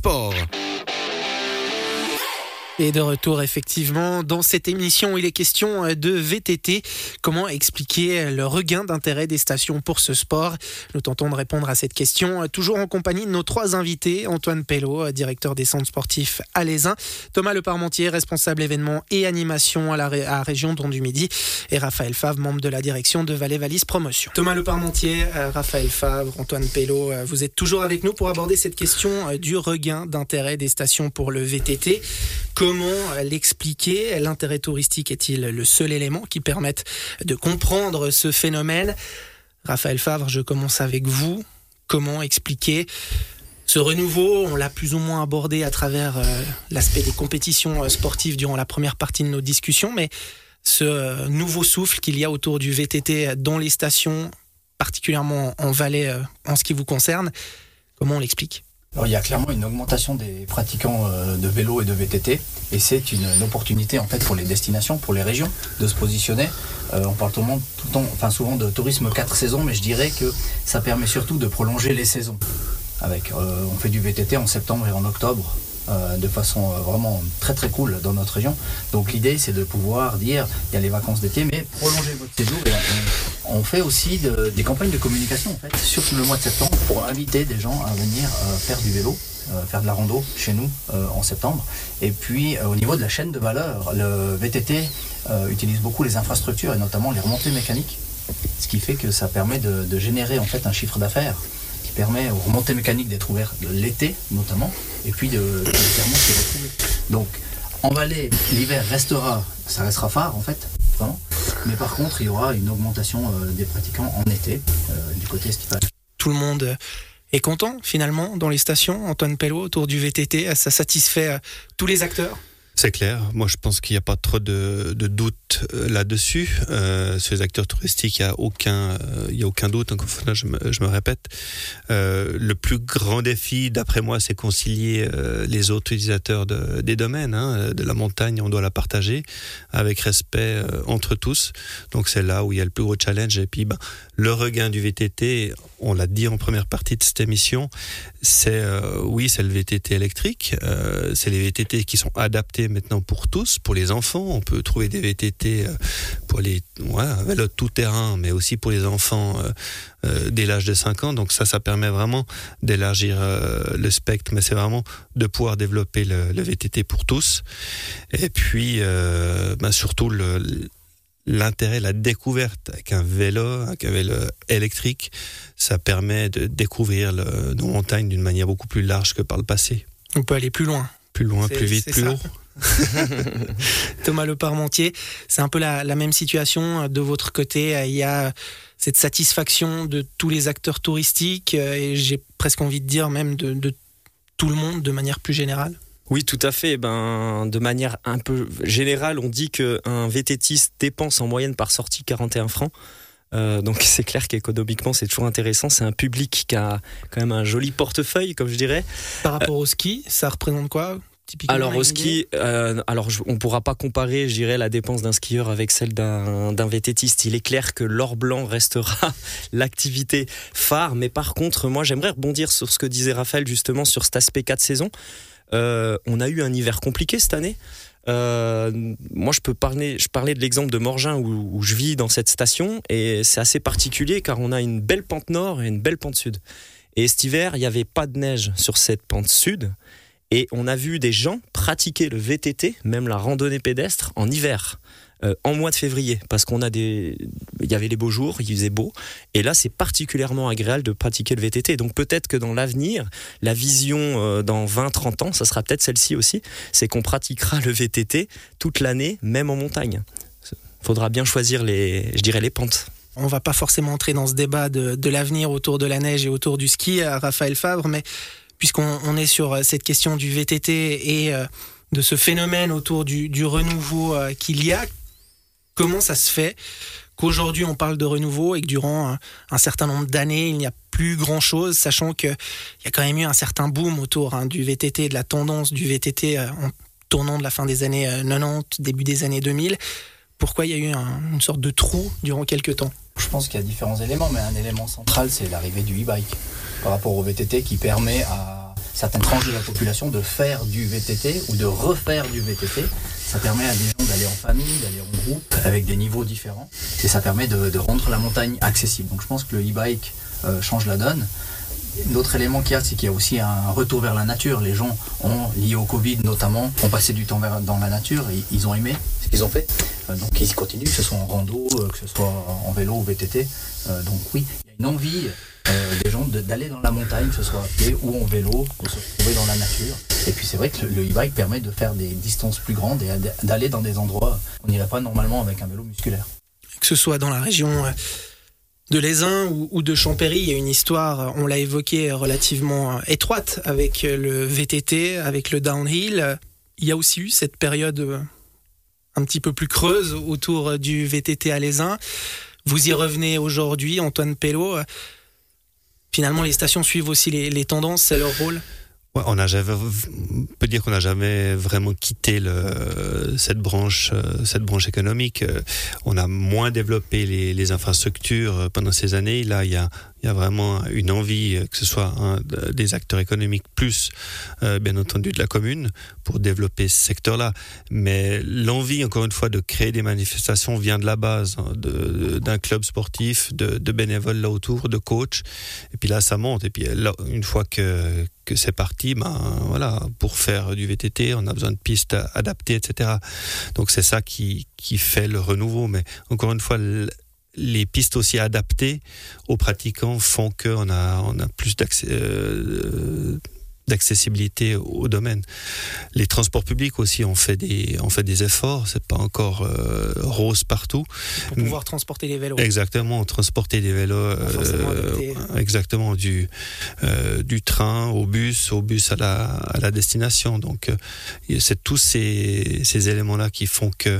sport. Et de retour effectivement dans cette émission, il est question euh, de VTT. Comment expliquer le regain d'intérêt des stations pour ce sport? Nous tentons de répondre à cette question, euh, toujours en compagnie de nos trois invités. Antoine Pello, euh, directeur des centres sportifs alaisin, Thomas Leparmentier, responsable événements et animation à la, région Don du Midi, et Raphaël Favre, membre de la direction de Valais Valise Promotion. Thomas Leparmentier, Raphaël Favre, Antoine Pello, vous êtes toujours avec nous pour aborder cette question du regain d'intérêt des stations pour le VTT. L'expliquer? L'intérêt touristique est-il le seul élément qui permette de comprendre ce phénomène? Raphaël Favre, je commence avec vous. Comment expliquer ce renouveau? On l'a plus ou moins abordé à travers euh, l'aspect des compétitions euh, sportives durant la première partie de nos discussions, mais ce euh, nouveau souffle qu'il y a autour du VTT dans les stations, particulièrement en Valais en ce qui vous concerne, comment on l'explique? Alors, il y a clairement une augmentation des pratiquants euh, de vélo et de VTT et c'est une, opportunité en fait pour les destinations, pour les régions de se positionner. Euh, on parle tout le monde, tout enfin souvent de tourisme 4 saisons, mais je dirais que ça permet surtout de prolonger les saisons. Avec, euh, on fait du VTT en septembre et en octobre. De façon vraiment très très cool dans notre région. Donc l'idée c'est de pouvoir dire il y a les vacances d'été mais prolonger votre séjour. On, fait aussi des campagnes de communication en fait, sur le mois de septembre pour inviter des gens à venir euh, faire du vélo. faire de la rando chez nous en septembre. Et puis au niveau de la chaîne de valeur, le VTT utilise beaucoup les infrastructures et notamment les remontées mécaniques, ce qui fait que ça permet de, générer en fait un chiffre d'affaires permet aux remontées mécaniques d'être ouvertes l'été notamment, et puis de, de s'y retrouver. Donc en Valais, l'hiver restera, ça restera phare en fait, vraiment. Mais par contre, il y aura une augmentation euh, des pratiquants en été euh, du côté estival. Tout le monde est content finalement dans les stations. Antoine Pello autour du VTT, ça satisfait euh, tous les acteurs c'est clair. Moi, je pense qu'il n'y a pas trop de, de doute euh, là-dessus. Euh, sur les acteurs touristiques, il n'y a aucun, euh, y a aucun doute. Donc, je me, je me répète. Le plus grand défi, d'après moi, c'est concilier les autres utilisateurs de, des domaines. Hein, de la montagne, on doit la partager avec respect entre tous. Donc, c'est là où il y a le plus gros challenge. Et puis, ben, le regain du VTT, on l'a dit en première partie de cette émission, c'est oui, c'est le VTT électrique. c'est les VTT qui sont adaptés maintenant pour tous, pour les enfants. On peut trouver des VTT euh, pour les ouais, vélo tout terrain, mais aussi pour les enfants euh, euh, dès l'âge de 5 ans. Donc ça, ça permet vraiment d'élargir le spectre, mais c'est vraiment de pouvoir développer le, VTT pour tous. Et puis, bah, surtout le l'intérêt, la découverte avec un vélo, avec un vélo électrique, ça permet de découvrir le, nos montagnes d'une manière beaucoup plus large que par le passé. On peut aller plus loin. Plus loin, plus vite, plus haut. Thomas Le Parmentier, c'est un peu la, même situation de votre côté. Il y a cette satisfaction de tous les acteurs touristiques et j'ai presque envie de dire même de, tout le monde de manière plus générale. Oui, tout à fait. Ben, de manière un peu générale, on dit qu'un VTTiste dépense en moyenne par sortie 41 francs. Euh, donc c'est clair qu'économiquement c'est toujours intéressant. C'est un public qui a quand même un joli portefeuille, comme je dirais. Par rapport au ski, ça représente quoi? Alors au ski, euh, alors on pourra pas comparer, je dirais, la dépense d'un skieur avec celle d'un VTTiste. Il est clair que l'or blanc restera l'activité phare, mais par contre, moi j'aimerais rebondir sur ce que disait Raphaël justement sur cet aspect 4 saisons. Euh, on a eu un hiver compliqué cette année. Euh, moi, je peux parler, je parlais de l'exemple de Morgin où, où, je vis dans cette station et c'est assez particulier car on a une belle pente nord et une belle pente sud. Et cet hiver, il n'y avait pas de neige sur cette pente sud et on a vu des gens pratiquer le VTT, même la randonnée pédestre, en hiver. Euh, en mois de février parce qu'on a des il y avait les beaux jours il faisait beau et là c'est particulièrement agréable de pratiquer le VTT donc peut-être que dans l'avenir la vision euh, dans 20 30 ans ça sera peut-être celle-ci aussi c'est qu'on pratiquera le VTT toute l'année même en montagne faudra bien choisir les je dirais les pentes on va pas forcément entrer dans ce débat de, de l'avenir autour de la neige et autour du ski à Raphaël Favre mais puisqu'on est sur euh, cette question du VTT et euh, de ce phénomène autour du, renouveau euh, qu'il y a, comment ça se fait qu'aujourd'hui on parle de renouveau et que durant un, certain nombre d'années il n'y a plus grand chose, sachant qu'il y a quand même eu un certain boom autour hein, du VTT, de la tendance du VTT en tournant de la fin des années 90, début des années 2000. Pourquoi il y a eu une sorte de trou durant quelques temps? Je pense qu'il y a différents éléments, mais un élément central, c'est l'arrivée du e-bike par rapport au VTT qui permet à certaines tranches de la population de faire du VTT ou de refaire du VTT. Ça permet à des gens d'aller en famille, d'aller en groupe, avec des niveaux différents. Et ça permet de, rendre la montagne accessible. Donc je pense que le e-bike euh, change la donne. L'autre élément qu'il y a, c'est qu'il y a aussi un retour vers la nature. Les gens ont, lié au Covid notamment, ont passé du temps dans la nature et ils ont aimé ce qu'ils ont fait. Euh, donc ils continuent, que ce soit en rando, euh, que ce soit en vélo ou VTT. Euh, donc oui, il y a une envie des gens d'aller dans la montagne, que ce soit à pied ou en vélo, de se retrouver dans la nature. Et puis c'est vrai que le e-bike permet de faire des distances plus grandes et d'aller dans des endroits où on n'irait pas normalement avec un vélo musculaire. Que ce soit dans la région de Lézin ou, de Champéry. Il y a une histoire, on l'a évoqué, relativement étroite avec le VTT, avec le downhill. Il y a aussi eu cette période un petit peu plus creuse autour du VTT Lézin. Vous y revenez aujourd'hui, Antoine Pello. Finalement, les stations suivent aussi les, tendances, c'est leur rôle on a peut dire qu'on n'a jamais vraiment quitté cette branche, euh, cette branche économique. Euh, on a moins développé les, infrastructures pendant ces années. Là, il y a vraiment une envie, euh, que ce soit des acteurs économiques plus, euh, bien entendu, de la commune pour développer ce secteur-là. Mais l'envie, encore une fois, de créer des manifestations vient de la base, hein, d'un club sportif, de, bénévoles là autour, de coachs. Et puis là, ça monte. Et puis une fois que, c'est parti, ben voilà, pour faire du VTT, on a besoin de pistes adaptées, etc. Donc c'est ça qui, fait le renouveau. Mais encore une fois, les pistes aussi adaptées aux pratiquants font qu'on a, on a plus euh, d'accessibilité au domaine. Les transports publics aussi ont fait des, ont fait des efforts. C'est pas encore euh, rose partout. Pour pouvoir transporter les vélos. Exactement, transporter des vélos. Euh, exactement du du train au bus, au bus à la, à la destination. Donc c'est tous ces, ces éléments là qui font que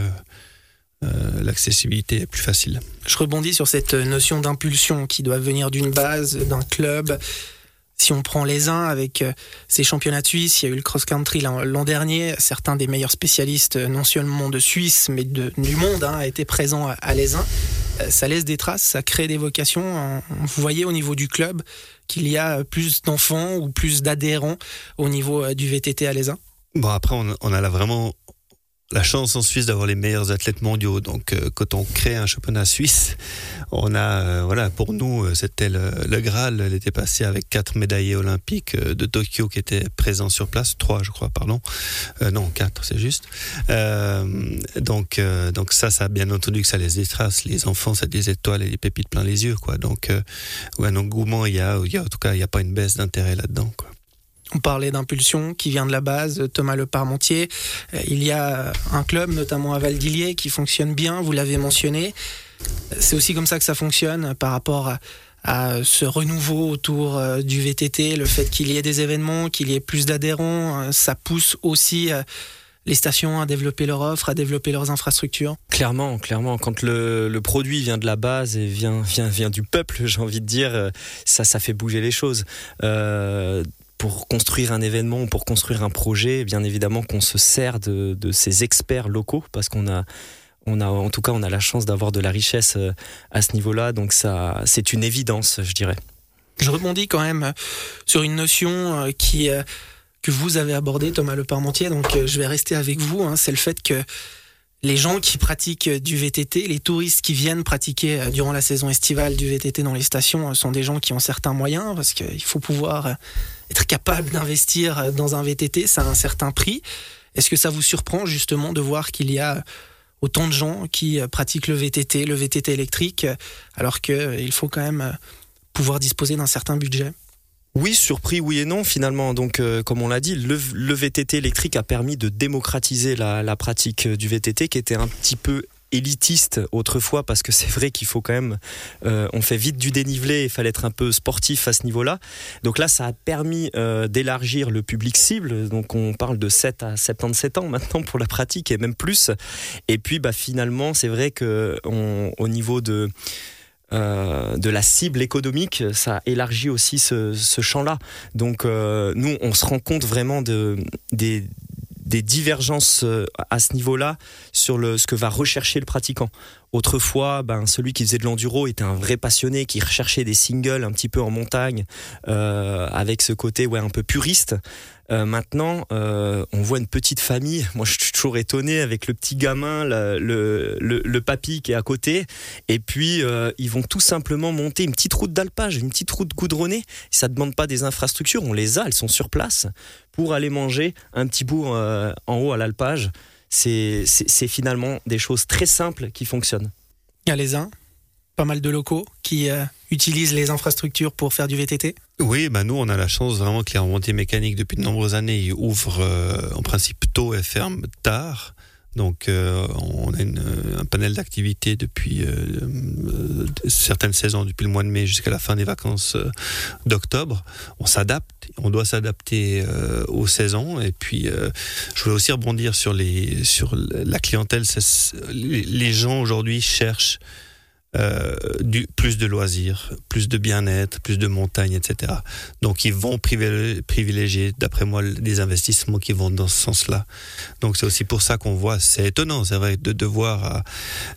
euh, l'accessibilité est plus facile. Je rebondis sur cette notion d'impulsion qui doit venir d'une base, d'un club. Si on prend les uns avec euh, ces championnats de Suisse, il y a eu le cross-country l'an dernier. Certains des meilleurs spécialistes, euh, non seulement de Suisse, mais de, du monde, hein, étaient présents à, à les uns. Ça laisse des traces, ça crée des vocations. Vous voyez au niveau du club qu'il y a plus d'enfants ou plus d'adhérents au niveau du VTT à les uns Bon, après, on a là vraiment la chance en Suisse d'avoir les meilleurs athlètes mondiaux. Donc, euh, quand on crée un championnat suisse, on a, euh, voilà, pour nous, euh, c'était le, Graal. Elle était passée avec quatre médaillés olympiques de Tokyo qui étaient présents sur place, trois, je crois, pardon. non, quatre, c'est juste. donc, donc ça, ça a bien entendu que ça laisse des traces. Les enfants, c'est des étoiles et des pépites plein les yeux, quoi. Donc, un engouement, il y a, il y a, en tout cas, il n'y a pas une baisse d'intérêt là-dedans, quoi. On parlait d'impulsion qui vient de la base, Thomas Le Parmentier. Euh, il y a un club, notamment à Valdilier, qui fonctionne bien, vous l'avez mentionné. C'est aussi comme ça que ça fonctionne par rapport à, ce renouveau autour euh, du VTT, le fait qu'il y ait des événements, qu'il y ait plus d'adhérents, euh, ça pousse aussi les stations à développer leur offre, à développer leurs infrastructures Clairement, clairement. Quand le, produit vient de la base et vient, vient, vient du peuple, j'ai envie de dire, ça, ça fait bouger les choses pour construire un événement, pour construire un projet, bien évidemment qu'on se sert de, ces experts locaux parce qu'on a on a, en tout cas, on a la chance d'avoir de la richesse euh, à ce niveau-là, donc ça, c'est une évidence, je dirais. Je rebondis quand même euh, sur une notion euh, qui que vous avez abordée, Thomas Le Parmentier. Donc, je vais rester avec vous. Hein. c'est le fait que les gens qui pratiquent du VTT, les touristes qui viennent pratiquer euh, durant la saison estivale du VTT dans les stations euh, sont des gens qui ont certains moyens parce qu'il faut pouvoir euh, être capable d'investir dans un VTT, ça a un certain prix. Est-ce que ça vous surprend justement de voir qu'il y a autant de gens qui pratiquent le VTT, le VTT électrique, alors qu'il faut quand même pouvoir disposer d'un certain budget? Oui, surpris, oui et non finalement. Donc, euh, comme on l'a dit, le, VTT électrique a permis de démocratiser la, pratique du VTT qui était un petit peu élitiste autrefois parce que c'est vrai qu'il faut quand même euh, on fait vite du dénivelé il fallait être un peu sportif à ce niveau-là. Donc là ça a permis euh, d'élargir le public cible. Donc on parle de 7 à 77 ans maintenant pour la pratique et même plus. Et puis bah finalement c'est vrai que au niveau de euh, de la cible économique, ça élargit aussi ce, champ-là. Donc euh, nous, on se rend compte vraiment de, des, divergences euh, à ce niveau-là sur le, ce que va rechercher le pratiquant. Autrefois, ben, celui qui faisait de l'enduro était un vrai passionné qui recherchait des singles un petit peu en montagne, euh, avec ce côté ouais, un peu puriste. Euh, maintenant, euh, on voit une petite famille. Moi, je suis toujours étonné avec le petit gamin, le, papy qui est à côté. Et puis, ils vont tout simplement monter une petite route d'alpage, une petite route goudronnée. Ça ne demande pas des infrastructures, on les a, elles sont sur place pour aller manger un petit bout en haut à l'alpage c'est finalement des choses très simples qui fonctionnent. Il y a les uns, pas mal de locaux qui euh, utilisent les infrastructures pour faire du VTT Oui, bah nous on a la chance vraiment que les remontées mécaniques depuis de nombreuses années ouvrent euh, en principe tôt et ferment tard. Donc, euh, on a un panel d'activités depuis euh, certaines saisons, depuis le mois de mai jusqu'à la fin des vacances euh, d'octobre. On s'adapte, on doit s'adapter aux saisons. Et puis, je voulais aussi rebondir sur les sur la clientèle. Les gens aujourd'hui cherchent euh, du, plus de loisirs, plus de bien-être, plus de montagnes, etc. Donc ils vont privilégier, d'après moi, des investissements qui vont dans ce sens-là. Donc c'est aussi pour ça qu'on voit, c'est étonnant, c'est vrai, de, voir à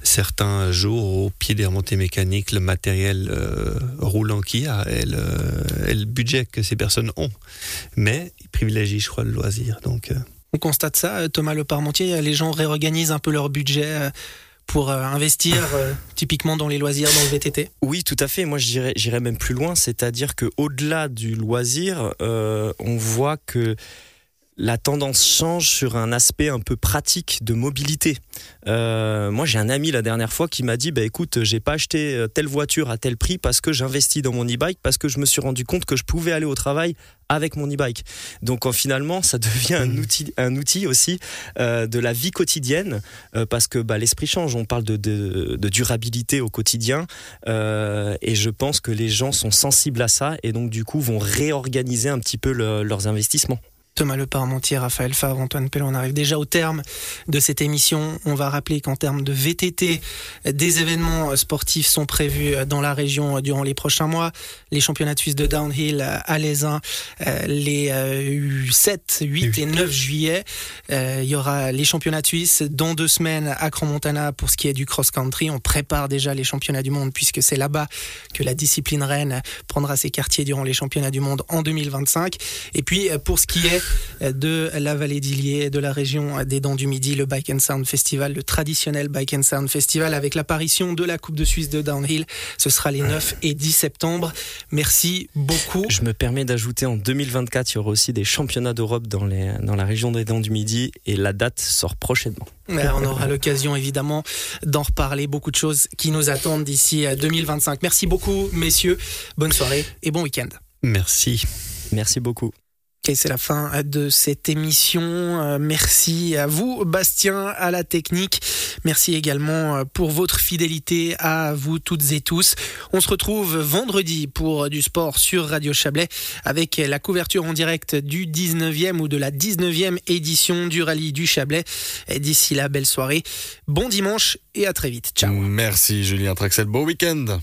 certains jours au pied des remontées mécaniques le matériel euh, roulant qu'il y a et le, le, budget que ces personnes ont. Mais ils privilégient, je crois, le loisir. Donc, euh. On constate ça, Thomas Le Parmentier, les gens réorganisent un peu leur budget pour euh, investir euh, typiquement dans les loisirs, dans le VTT Oui, tout à fait. Moi, j'irais même plus loin, c'est-à-dire qu'au-delà du loisir, euh, on voit que la tendance change sur un aspect un peu pratique de mobilité. Euh, moi, j'ai un ami la dernière fois qui m'a dit bah, écoute, j'ai pas acheté telle voiture à tel prix parce que j'investis dans mon e-bike, parce que je me suis rendu compte que je pouvais aller au travail avec mon e-bike. Donc, finalement, ça devient un mmh. outil, un outil aussi euh, de la vie quotidienne parce que bah, l'esprit change. On parle de, de, durabilité au quotidien et je pense que les gens sont sensibles à ça et donc, du coup, vont réorganiser un petit peu leurs investissements. Thomas Leparmentier, Raphaël Favre, Antoine Pellon, on arrive déjà au terme de cette émission. On va rappeler qu'en termes de VTT, des événements sportifs sont prévus dans la région durant les prochains mois. Les championnats de Suisse de downhill à l'Aisin, euh, les 7, euh, 8 et 9 juillet. Euh, il y aura les championnats de Suisse dans deux semaines à Grand-Montana pour ce qui est du cross-country. On prépare déjà les championnats du monde puisque c'est là-bas que la discipline reine prendra ses quartiers durant les championnats du monde en 2025. Et puis pour ce qui est de la vallée d'Illier, de la région des Dents du Midi, le Bike and Sound Festival, le traditionnel Bike and Sound Festival avec l'apparition de la Coupe de Suisse de Downhill. Ce sera les 9 et 10 septembre. Merci beaucoup. Je me permets d'ajouter en 2024, il y aura aussi des championnats d'Europe dans, dans la région des Dents du Midi et la date sort prochainement. On aura l'occasion évidemment d'en reparler. Beaucoup de choses qui nous attendent d'ici 2025. Merci beaucoup, messieurs. Bonne soirée et bon week-end. Merci. Merci beaucoup. C'est la fin de cette émission. Euh, merci à vous, Bastien, à la technique. Merci également euh, pour votre fidélité à vous toutes et tous. On se retrouve vendredi pour du sport sur Radio Chablais avec la couverture en direct du 19e ou de la 19e édition du rallye du Chablais. D'ici là, belle soirée. Bon dimanche et à très vite. Ciao. Merci Julien Traxel. Beau week-end.